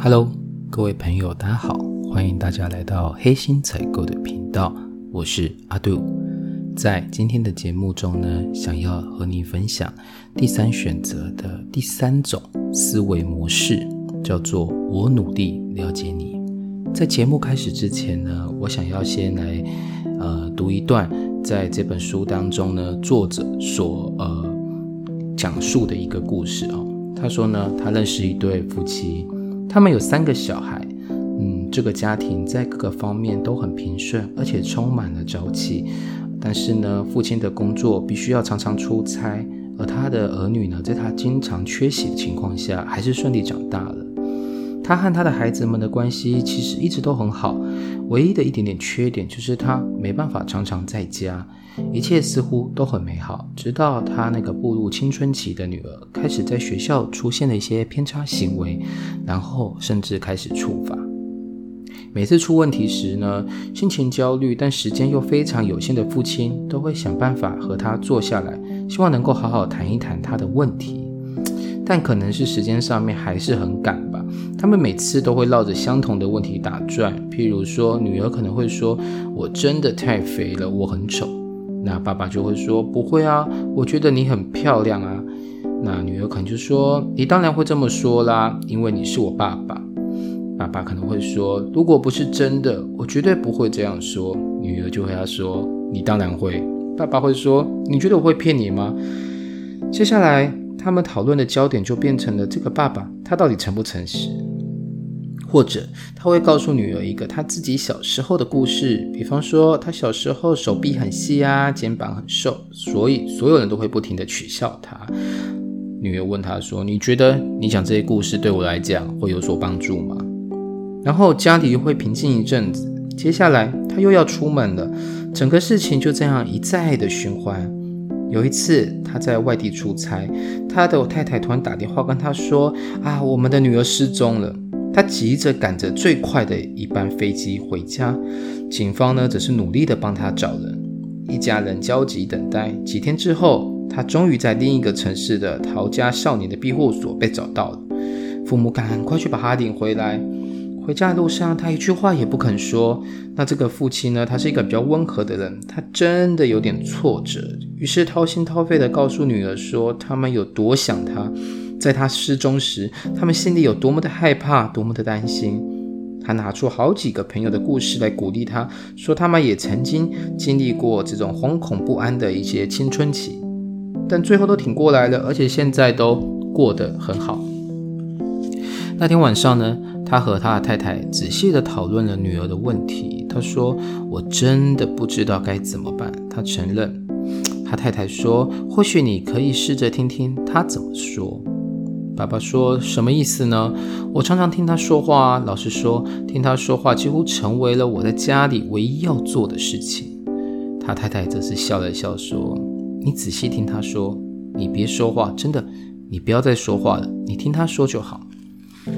Hello，各位朋友，大家好，欢迎大家来到黑心采购的频道，我是阿杜。在今天的节目中呢，想要和你分享第三选择的第三种思维模式，叫做“我努力了解你”。在节目开始之前呢，我想要先来呃读一段在这本书当中呢，作者所呃讲述的一个故事哦。他说呢，他认识一对夫妻。他们有三个小孩，嗯，这个家庭在各个方面都很平顺，而且充满了朝气。但是呢，父亲的工作必须要常常出差，而他的儿女呢，在他经常缺席的情况下，还是顺利长大了。他和他的孩子们的关系其实一直都很好，唯一的一点点缺点就是他没办法常常在家。一切似乎都很美好，直到他那个步入青春期的女儿开始在学校出现了一些偏差行为，然后甚至开始处罚。每次出问题时呢，心情焦虑但时间又非常有限的父亲都会想办法和他坐下来，希望能够好好谈一谈他的问题。但可能是时间上面还是很赶吧，他们每次都会绕着相同的问题打转。譬如说，女儿可能会说：“我真的太肥了，我很丑。”那爸爸就会说：“不会啊，我觉得你很漂亮啊。”那女儿可能就说：“你当然会这么说啦，因为你是我爸爸。”爸爸可能会说：“如果不是真的，我绝对不会这样说。”女儿就回答说：“你当然会。”爸爸会说：“你觉得我会骗你吗？”接下来，他们讨论的焦点就变成了这个爸爸，他到底诚不诚实？或者他会告诉女儿一个他自己小时候的故事，比方说他小时候手臂很细啊，肩膀很瘦，所以所有人都会不停的取笑他。女儿问他说：“你觉得你讲这些故事对我来讲会有所帮助吗？”然后家里会平静一阵子，接下来他又要出门了，整个事情就这样一再的循环。有一次他在外地出差，他的太太突然打电话跟他说：“啊，我们的女儿失踪了。”他急着赶着最快的一班飞机回家，警方呢则是努力的帮他找人，一家人焦急等待。几天之后，他终于在另一个城市的逃家少年的庇护所被找到了。父母赶快去把他领回来。回家的路上，他一句话也不肯说。那这个父亲呢，他是一个比较温和的人，他真的有点挫折，于是掏心掏肺的告诉女儿说，他们有多想他。在他失踪时，他们心里有多么的害怕，多么的担心。他拿出好几个朋友的故事来鼓励他，说他们也曾经经历过这种惶恐不安的一些青春期，但最后都挺过来了，而且现在都过得很好。那天晚上呢，他和他的太太仔细的讨论了女儿的问题。他说：“我真的不知道该怎么办。”他承认。他太太说：“或许你可以试着听听他怎么说。”爸爸说什么意思呢？我常常听他说话，老实说，听他说话几乎成为了我在家里唯一要做的事情。他太太则是笑了笑说：“你仔细听他说，你别说话，真的，你不要再说话了，你听他说就好。”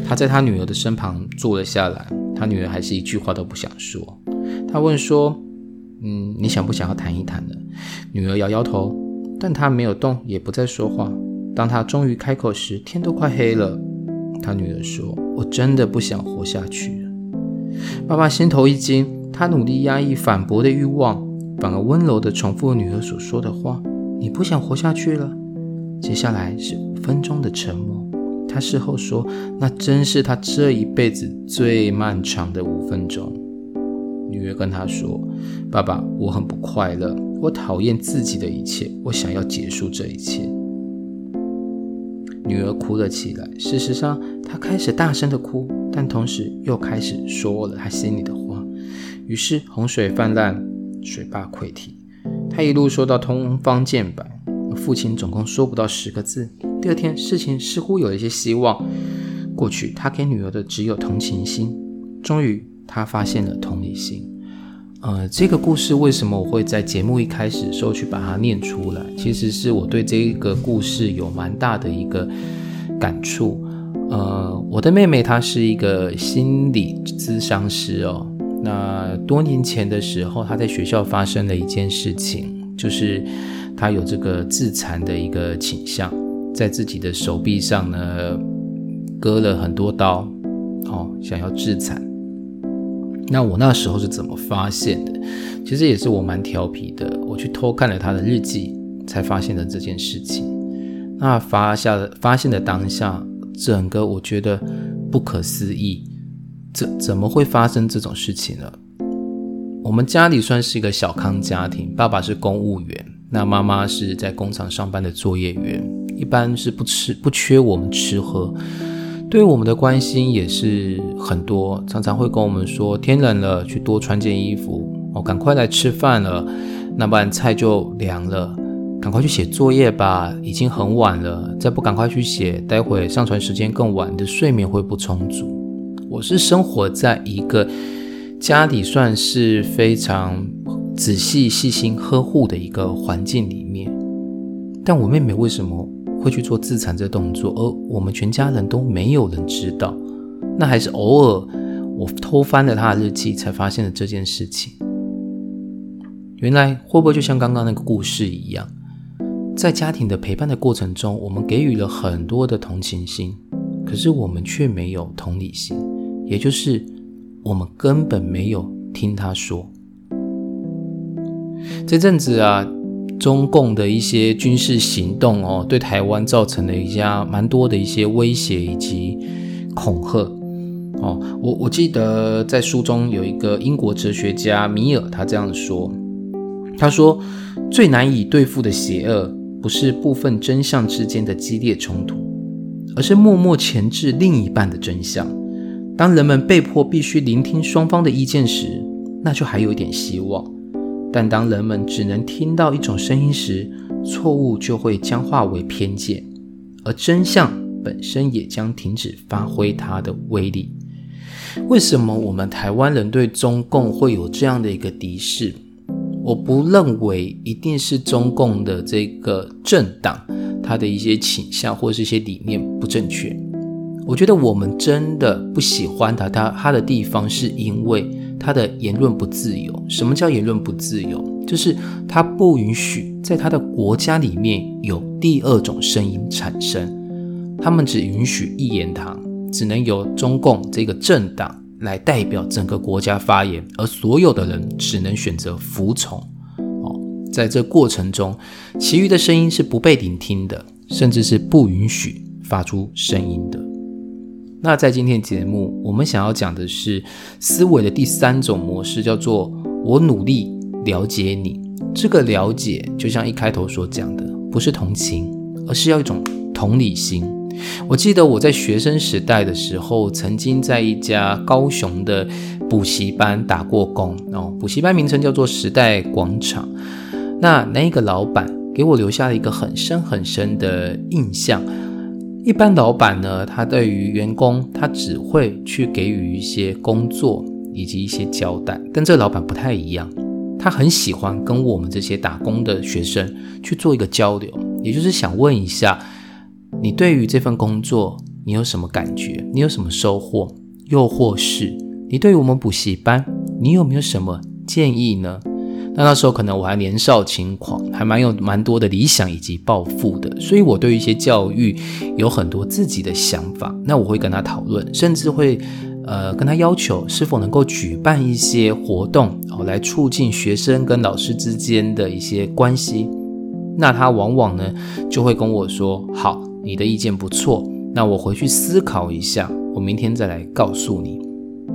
他在他女儿的身旁坐了下来，他女儿还是一句话都不想说。他问说：“嗯，你想不想要谈一谈呢？”女儿摇摇头，但她没有动，也不再说话。当他终于开口时，天都快黑了。他女儿说：“我真的不想活下去。”爸爸心头一惊，他努力压抑反驳的欲望，反而温柔地重复女儿所说的话：“你不想活下去了？”接下来是五分钟的沉默。他事后说：“那真是他这一辈子最漫长的五分钟。”女儿跟他说：“爸爸，我很不快乐，我讨厌自己的一切，我想要结束这一切。”女儿哭了起来。事实上，她开始大声的哭，但同时又开始说了她心里的话。于是洪水泛滥，水坝溃堤。她一路说到通方见白，父亲总共说不到十个字。第二天，事情似乎有一些希望。过去，他给女儿的只有同情心。终于，他发现了同理心。呃，这个故事为什么我会在节目一开始的时候去把它念出来？其实是我对这个故事有蛮大的一个感触。呃，我的妹妹她是一个心理咨商师哦。那多年前的时候，她在学校发生了一件事情，就是她有这个自残的一个倾向，在自己的手臂上呢割了很多刀，哦，想要自残。那我那时候是怎么发现的？其实也是我蛮调皮的，我去偷看了他的日记，才发现了这件事情。那发下的发现的当下，整个我觉得不可思议，怎怎么会发生这种事情呢？我们家里算是一个小康家庭，爸爸是公务员，那妈妈是在工厂上班的作业员，一般是不吃不缺我们吃喝，对我们的关心也是很多，常常会跟我们说天冷了去多穿件衣服哦，赶快来吃饭了，那不然菜就凉了，赶快去写作业吧，已经很晚了，再不赶快去写，待会上传时间更晚，你的睡眠会不充足。我是生活在一个。家里算是非常仔细、细心呵护的一个环境里面，但我妹妹为什么会去做自残这动作，而我们全家人都没有人知道？那还是偶尔我偷翻了她的日记，才发现了这件事情。原来会不会就像刚刚那个故事一样，在家庭的陪伴的过程中，我们给予了很多的同情心，可是我们却没有同理心，也就是。我们根本没有听他说。这阵子啊，中共的一些军事行动哦，对台湾造成了一些蛮多的一些威胁以及恐吓哦。我我记得在书中有一个英国哲学家米尔，他这样说：他说，最难以对付的邪恶，不是部分真相之间的激烈冲突，而是默默钳制另一半的真相。当人们被迫必须聆听双方的意见时，那就还有一点希望；但当人们只能听到一种声音时，错误就会僵化为偏见，而真相本身也将停止发挥它的威力。为什么我们台湾人对中共会有这样的一个敌视？我不认为一定是中共的这个政党，它的一些倾向或是一些理念不正确。我觉得我们真的不喜欢他，他他的地方是因为他的言论不自由。什么叫言论不自由？就是他不允许在他的国家里面有第二种声音产生，他们只允许一言堂，只能由中共这个政党来代表整个国家发言，而所有的人只能选择服从。哦，在这过程中，其余的声音是不被聆听的，甚至是不允许发出声音的。那在今天节目，我们想要讲的是思维的第三种模式，叫做“我努力了解你”。这个了解，就像一开头所讲的，不是同情，而是要一种同理心。我记得我在学生时代的时候，曾经在一家高雄的补习班打过工哦，补习班名称叫做时代广场。那那个老板给我留下了一个很深很深的印象。一般老板呢，他对于员工，他只会去给予一些工作以及一些交代。跟这老板不太一样，他很喜欢跟我们这些打工的学生去做一个交流，也就是想问一下，你对于这份工作你有什么感觉？你有什么收获？又或是你对于我们补习班，你有没有什么建议呢？那那时候可能我还年少轻狂，还蛮有蛮多的理想以及抱负的，所以我对于一些教育有很多自己的想法。那我会跟他讨论，甚至会呃跟他要求是否能够举办一些活动哦，来促进学生跟老师之间的一些关系。那他往往呢就会跟我说：“好，你的意见不错，那我回去思考一下，我明天再来告诉你。”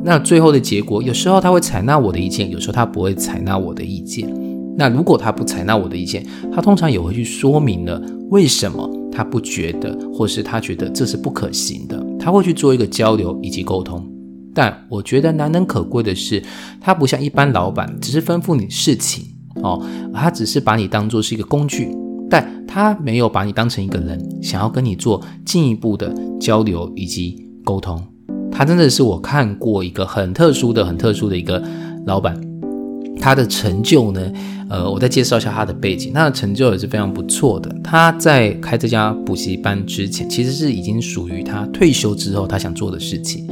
那最后的结果，有时候他会采纳我的意见，有时候他不会采纳我的意见。那如果他不采纳我的意见，他通常也会去说明了为什么他不觉得，或是他觉得这是不可行的。他会去做一个交流以及沟通。但我觉得难能可贵的是，他不像一般老板，只是吩咐你事情哦，他只是把你当做是一个工具，但他没有把你当成一个人，想要跟你做进一步的交流以及沟通。他真的是我看过一个很特殊的、很特殊的一个老板，他的成就呢，呃，我再介绍一下他的背景。他的成就也是非常不错的。他在开这家补习班之前，其实是已经属于他退休之后他想做的事情。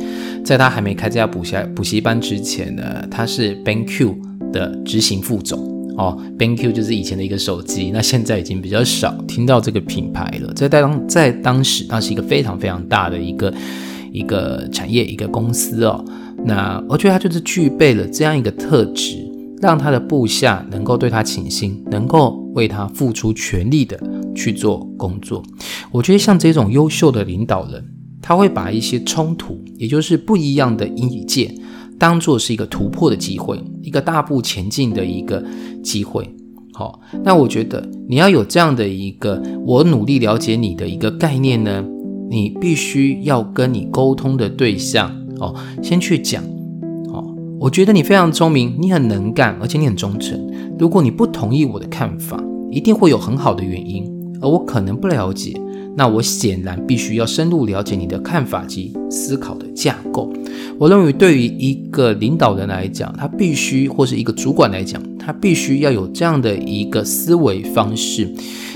在他还没开这家补习补习班之前呢，他是 BenQ 的执行副总哦。BenQ 就是以前的一个手机，那现在已经比较少听到这个品牌了。在当在当时，那是一个非常非常大的一个。一个产业、一个公司哦。那我觉得他就是具备了这样一个特质，让他的部下能够对他倾心，能够为他付出全力的去做工作。我觉得像这种优秀的领导人，他会把一些冲突，也就是不一样的意见，当做是一个突破的机会，一个大步前进的一个机会。好，那我觉得你要有这样的一个我努力了解你的一个概念呢，你必须要跟你沟通的对象哦，先去讲哦。我觉得你非常聪明，你很能干，而且你很忠诚。如果你不同意我的看法，一定会有很好的原因，而我可能不了解。那我显然必须要深入了解你的看法及思考的架构。我认为，对于一个领导人来讲，他必须或是一个主管来讲，他必须要有这样的一个思维方式。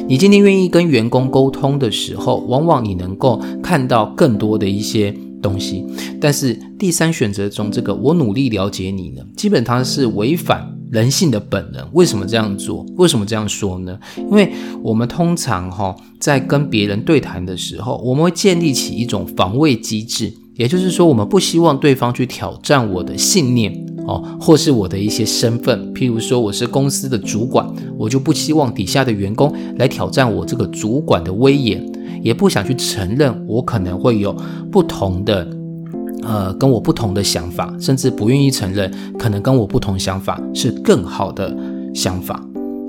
你今天愿意跟员工沟通的时候，往往你能够看到更多的一些东西。但是第三选择中，这个我努力了解你呢，基本它是违反人性的本能。为什么这样做？为什么这样说呢？因为我们通常哈在跟别人对谈的时候，我们会建立起一种防卫机制。也就是说，我们不希望对方去挑战我的信念哦，或是我的一些身份。譬如说，我是公司的主管，我就不希望底下的员工来挑战我这个主管的威严，也不想去承认我可能会有不同的，呃，跟我不同的想法，甚至不愿意承认可能跟我不同想法是更好的想法。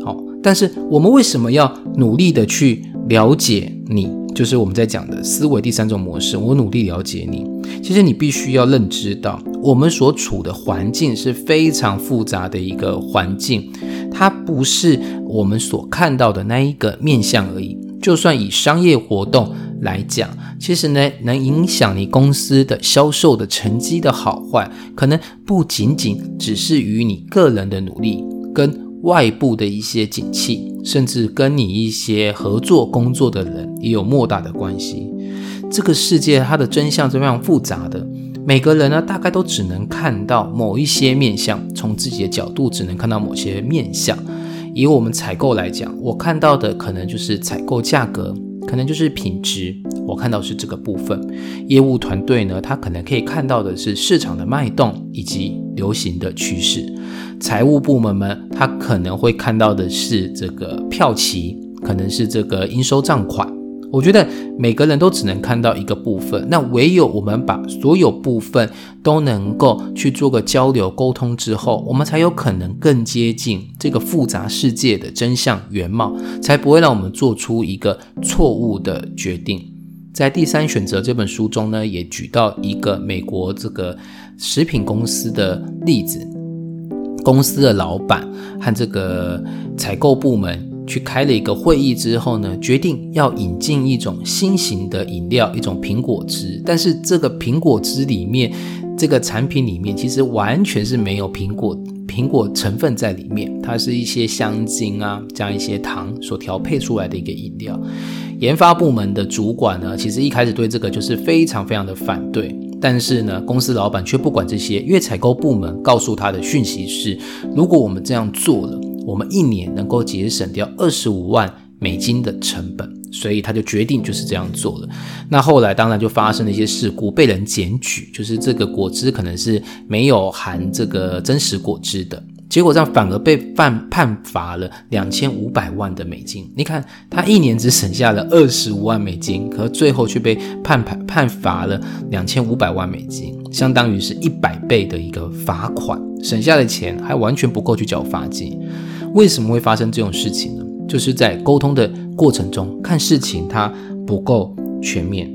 好，但是我们为什么要努力的去了解你？就是我们在讲的思维第三种模式。我努力了解你，其实你必须要认知到，我们所处的环境是非常复杂的一个环境，它不是我们所看到的那一个面相而已。就算以商业活动来讲，其实呢，能影响你公司的销售的成绩的好坏，可能不仅仅只是与你个人的努力跟。外部的一些景气，甚至跟你一些合作工作的人也有莫大的关系。这个世界它的真相是非常复杂的，每个人呢大概都只能看到某一些面相，从自己的角度只能看到某些面相。以我们采购来讲，我看到的可能就是采购价格，可能就是品质，我看到是这个部分。业务团队呢，他可能可以看到的是市场的脉动以及流行的趋势。财务部门们，他可能会看到的是这个票期，可能是这个应收账款。我觉得每个人都只能看到一个部分，那唯有我们把所有部分都能够去做个交流沟通之后，我们才有可能更接近这个复杂世界的真相原貌，才不会让我们做出一个错误的决定。在第三选择这本书中呢，也举到一个美国这个食品公司的例子。公司的老板和这个采购部门去开了一个会议之后呢，决定要引进一种新型的饮料，一种苹果汁。但是这个苹果汁里面，这个产品里面其实完全是没有苹果苹果成分在里面，它是一些香精啊，加一些糖所调配出来的一个饮料。研发部门的主管呢，其实一开始对这个就是非常非常的反对。但是呢，公司老板却不管这些，因为采购部门告诉他的讯息是：如果我们这样做了，我们一年能够节省掉二十五万美金的成本，所以他就决定就是这样做了。那后来当然就发生了一些事故，被人检举，就是这个果汁可能是没有含这个真实果汁的。结果这样反而被判判罚了两千五百万的美金。你看他一年只省下了二十五万美金，可最后却被判判判罚了两千五百万美金，相当于是一百倍的一个罚款，省下的钱还完全不够去缴罚金。为什么会发生这种事情呢？就是在沟通的过程中看事情它不够全面。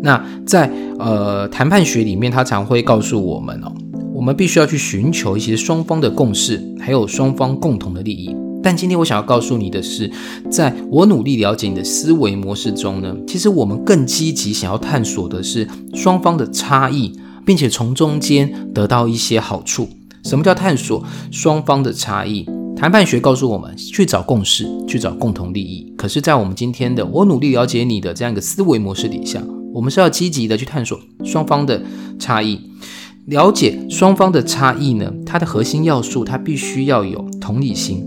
那在呃谈判学里面，他常会告诉我们哦。我们必须要去寻求一些双方的共识，还有双方共同的利益。但今天我想要告诉你的是，在我努力了解你的思维模式中呢，其实我们更积极想要探索的是双方的差异，并且从中间得到一些好处。什么叫探索双方的差异？谈判学告诉我们去找共识，去找共同利益。可是，在我们今天的我努力了解你的这样一个思维模式底下，我们是要积极的去探索双方的差异。了解双方的差异呢？它的核心要素，它必须要有同理心。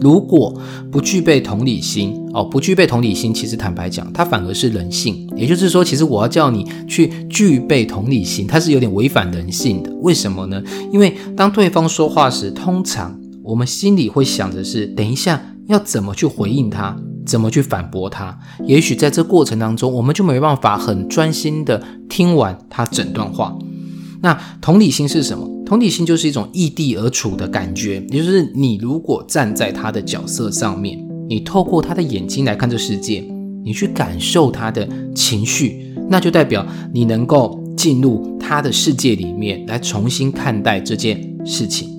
如果不具备同理心哦，不具备同理心，其实坦白讲，它反而是人性。也就是说，其实我要叫你去具备同理心，它是有点违反人性的。为什么呢？因为当对方说话时，通常我们心里会想的是，等一下要怎么去回应他，怎么去反驳他。也许在这过程当中，我们就没办法很专心的听完他整段话。那同理心是什么？同理心就是一种异地而处的感觉，也就是你如果站在他的角色上面，你透过他的眼睛来看这世界，你去感受他的情绪，那就代表你能够进入他的世界里面来重新看待这件事情。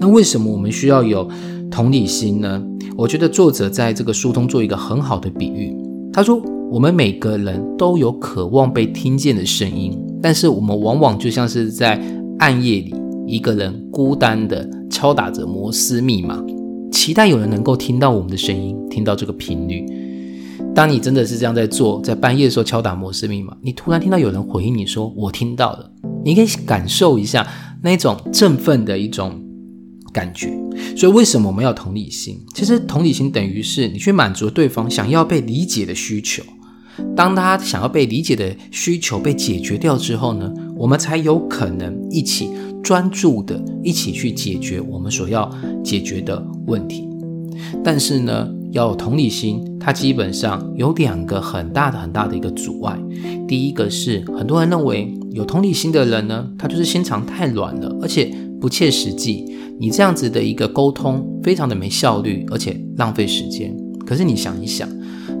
那为什么我们需要有同理心呢？我觉得作者在这个书中做一个很好的比喻，他说我们每个人都有渴望被听见的声音，但是我们往往就像是在。暗夜里，一个人孤单的敲打着摩斯密码，期待有人能够听到我们的声音，听到这个频率。当你真的是这样在做，在半夜的时候敲打摩斯密码，你突然听到有人回应你说“我听到了”，你可以感受一下那种振奋的一种感觉。所以，为什么我们要同理心？其实，同理心等于是你去满足对方想要被理解的需求。当他想要被理解的需求被解决掉之后呢，我们才有可能一起专注的一起去解决我们所要解决的问题。但是呢，要有同理心，它基本上有两个很大的很大的一个阻碍。第一个是很多人认为有同理心的人呢，他就是心肠太软了，而且不切实际。你这样子的一个沟通非常的没效率，而且浪费时间。可是你想一想，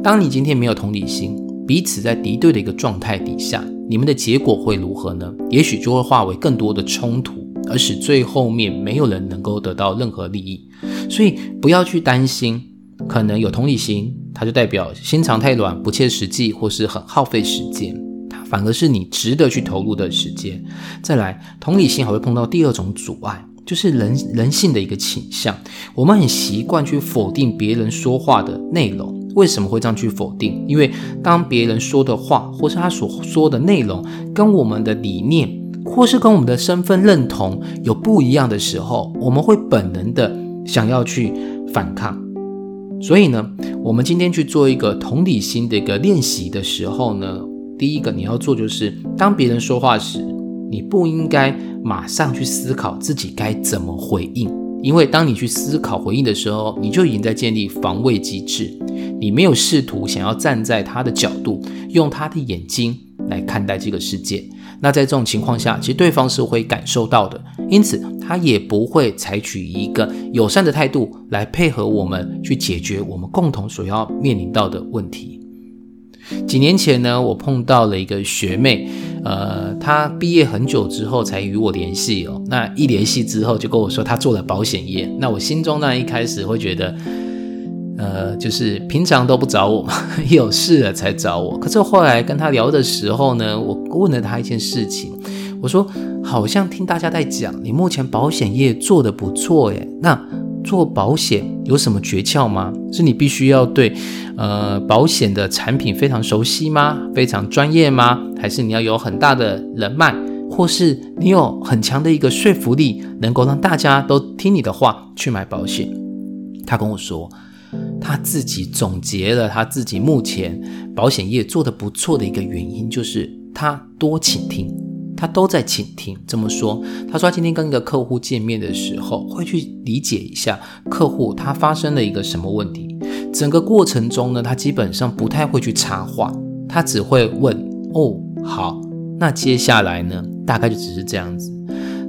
当你今天没有同理心，彼此在敌对的一个状态底下，你们的结果会如何呢？也许就会化为更多的冲突，而使最后面没有人能够得到任何利益。所以不要去担心，可能有同理心，它就代表心肠太软、不切实际，或是很耗费时间。它反而是你值得去投入的时间。再来，同理心还会碰到第二种阻碍，就是人人性的一个倾向。我们很习惯去否定别人说话的内容。为什么会这样去否定？因为当别人说的话，或是他所说的内容，跟我们的理念，或是跟我们的身份认同有不一样的时候，我们会本能的想要去反抗。所以呢，我们今天去做一个同理心的一个练习的时候呢，第一个你要做就是，当别人说话时，你不应该马上去思考自己该怎么回应。因为当你去思考回应的时候，你就已经在建立防卫机制，你没有试图想要站在他的角度，用他的眼睛来看待这个世界。那在这种情况下，其实对方是会感受到的，因此他也不会采取一个友善的态度来配合我们去解决我们共同所要面临到的问题。几年前呢，我碰到了一个学妹，呃，她毕业很久之后才与我联系哦。那一联系之后，就跟我说她做了保险业。那我心中呢，一开始会觉得，呃，就是平常都不找我嘛，有事了才找我。可是后来跟她聊的时候呢，我问了她一件事情，我说，好像听大家在讲，你目前保险业做得不错耶，那。做保险有什么诀窍吗？是你必须要对，呃，保险的产品非常熟悉吗？非常专业吗？还是你要有很大的人脉，或是你有很强的一个说服力，能够让大家都听你的话去买保险？他跟我说，他自己总结了他自己目前保险业做得不错的一个原因，就是他多倾听。他都在倾听。这么说，他说他今天跟一个客户见面的时候，会去理解一下客户他发生了一个什么问题。整个过程中呢，他基本上不太会去插话，他只会问：“哦，好，那接下来呢？”大概就只是这样子。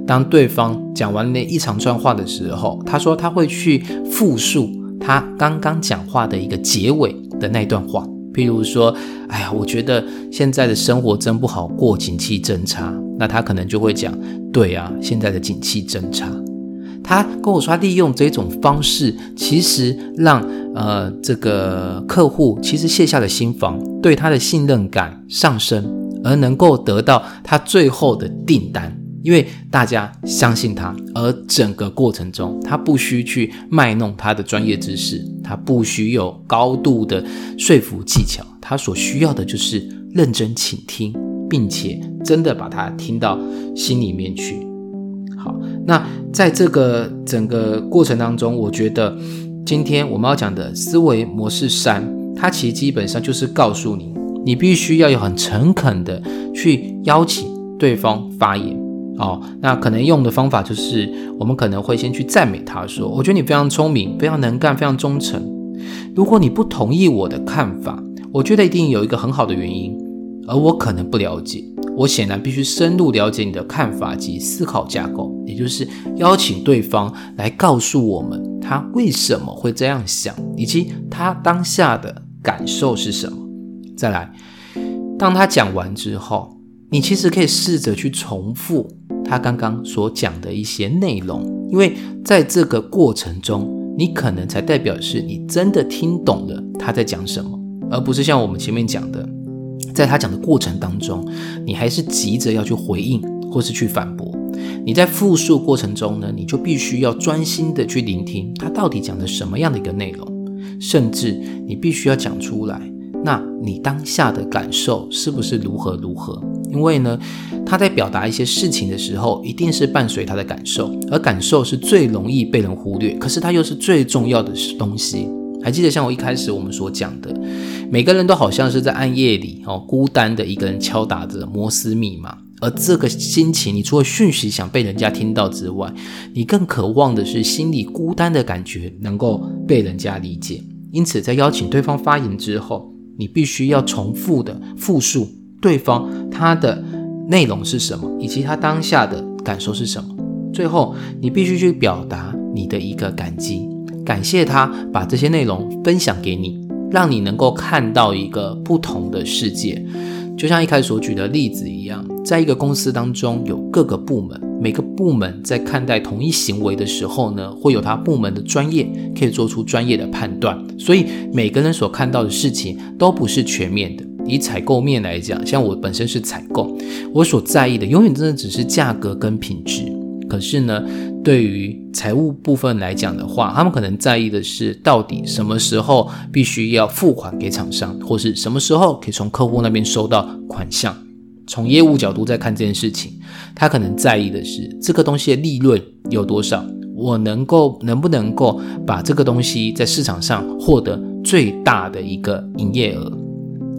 当对方讲完那一长串话的时候，他说他会去复述他刚刚讲话的一个结尾的那段话。譬如说，哎呀，我觉得现在的生活真不好过，景气真差。那他可能就会讲，对啊，现在的景气真差。他跟我说，利用这种方式，其实让呃这个客户其实卸下了心防，对他的信任感上升，而能够得到他最后的订单。因为大家相信他，而整个过程中，他不需去卖弄他的专业知识，他不需有高度的说服技巧，他所需要的就是认真倾听，并且真的把它听到心里面去。好，那在这个整个过程当中，我觉得今天我们要讲的思维模式三，它其实基本上就是告诉你，你必须要有很诚恳的去邀请对方发言哦。那可能用的方法就是，我们可能会先去赞美他说：“我觉得你非常聪明，非常能干，非常忠诚。如果你不同意我的看法，我觉得一定有一个很好的原因，而我可能不了解。我显然必须深入了解你的看法及思考架构，也就是邀请对方来告诉我们。”他为什么会这样想，以及他当下的感受是什么？再来，当他讲完之后，你其实可以试着去重复他刚刚所讲的一些内容，因为在这个过程中，你可能才代表是你真的听懂了他在讲什么，而不是像我们前面讲的，在他讲的过程当中，你还是急着要去回应或是去反驳。你在复述过程中呢，你就必须要专心的去聆听他到底讲的什么样的一个内容，甚至你必须要讲出来。那你当下的感受是不是如何如何？因为呢，他在表达一些事情的时候，一定是伴随他的感受，而感受是最容易被人忽略，可是它又是最重要的东西。还记得像我一开始我们所讲的，每个人都好像是在暗夜里哦，孤单的一个人敲打着摩斯密码。而这个心情，你除了讯息想被人家听到之外，你更渴望的是心里孤单的感觉能够被人家理解。因此，在邀请对方发言之后，你必须要重复的复述对方他的内容是什么，以及他当下的感受是什么。最后，你必须去表达你的一个感激，感谢他把这些内容分享给你，让你能够看到一个不同的世界。就像一开始所举的例子一样，在一个公司当中，有各个部门，每个部门在看待同一行为的时候呢，会有他部门的专业，可以做出专业的判断。所以每个人所看到的事情都不是全面的。以采购面来讲，像我本身是采购，我所在意的永远真的只是价格跟品质。可是呢，对于财务部分来讲的话，他们可能在意的是到底什么时候必须要付款给厂商，或是什么时候可以从客户那边收到款项。从业务角度在看这件事情，他可能在意的是这个东西的利润有多少，我能够能不能够把这个东西在市场上获得最大的一个营业额。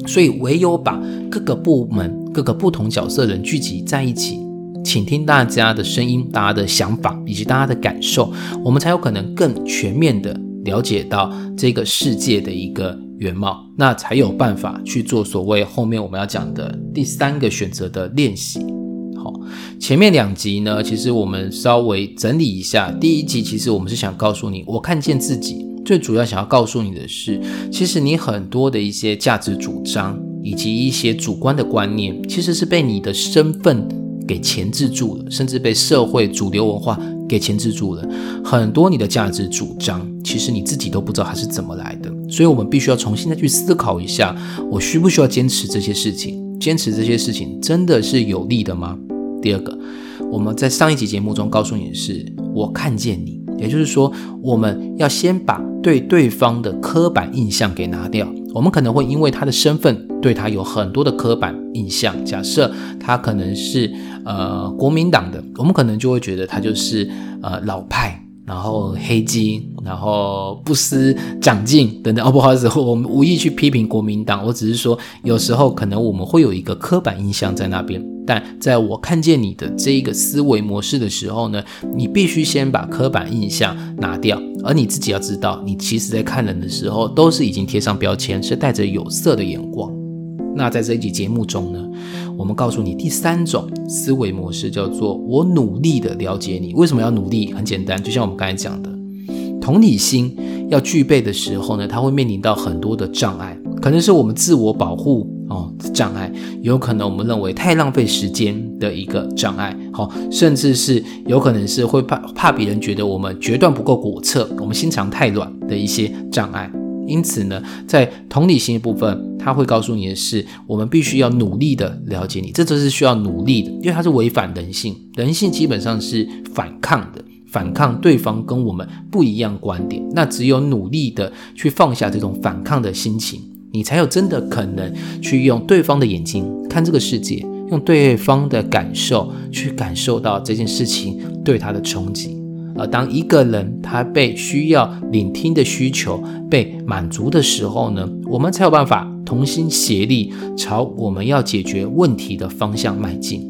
所以，唯有把各个部门、各个不同角色人聚集在一起。请听大家的声音，大家的想法以及大家的感受，我们才有可能更全面的了解到这个世界的一个原貌，那才有办法去做所谓后面我们要讲的第三个选择的练习。好，前面两集呢，其实我们稍微整理一下，第一集其实我们是想告诉你，我看见自己最主要想要告诉你的是，其实你很多的一些价值主张以及一些主观的观念，其实是被你的身份。给钳制住了，甚至被社会主流文化给钳制住了。很多你的价值主张，其实你自己都不知道它是怎么来的。所以，我们必须要重新再去思考一下：我需不需要坚持这些事情？坚持这些事情真的是有利的吗？第二个，我们在上一集节目中告诉你的是：我看见你，也就是说，我们要先把对对方的刻板印象给拿掉。我们可能会因为他的身份，对他有很多的刻板印象。假设他可能是。呃，国民党的，我们可能就会觉得他就是呃老派，然后黑金，然后不思长进等等。哦，不好意思，我们无意去批评国民党，我只是说有时候可能我们会有一个刻板印象在那边。但在我看见你的这一个思维模式的时候呢，你必须先把刻板印象拿掉，而你自己要知道，你其实在看人的时候都是已经贴上标签，是带着有色的眼光。那在这一集节目中呢？我们告诉你第三种思维模式，叫做我努力的了解你。为什么要努力？很简单，就像我们刚才讲的，同理心要具备的时候呢，它会面临到很多的障碍，可能是我们自我保护哦障碍，有可能我们认为太浪费时间的一个障碍，好，甚至是有可能是会怕怕别人觉得我们决断不够果测，我们心肠太软的一些障碍。因此呢，在同理心的部分，他会告诉你的是，我们必须要努力的了解你，这都是需要努力的，因为它是违反人性，人性基本上是反抗的，反抗对方跟我们不一样观点。那只有努力的去放下这种反抗的心情，你才有真的可能去用对方的眼睛看这个世界，用对方的感受去感受到这件事情对他的冲击。而当一个人他被需要聆听的需求被满足的时候呢，我们才有办法同心协力朝我们要解决问题的方向迈进。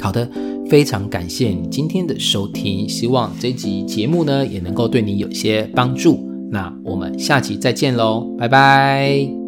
好的，非常感谢你今天的收听，希望这集节目呢也能够对你有些帮助。那我们下集再见喽，拜拜。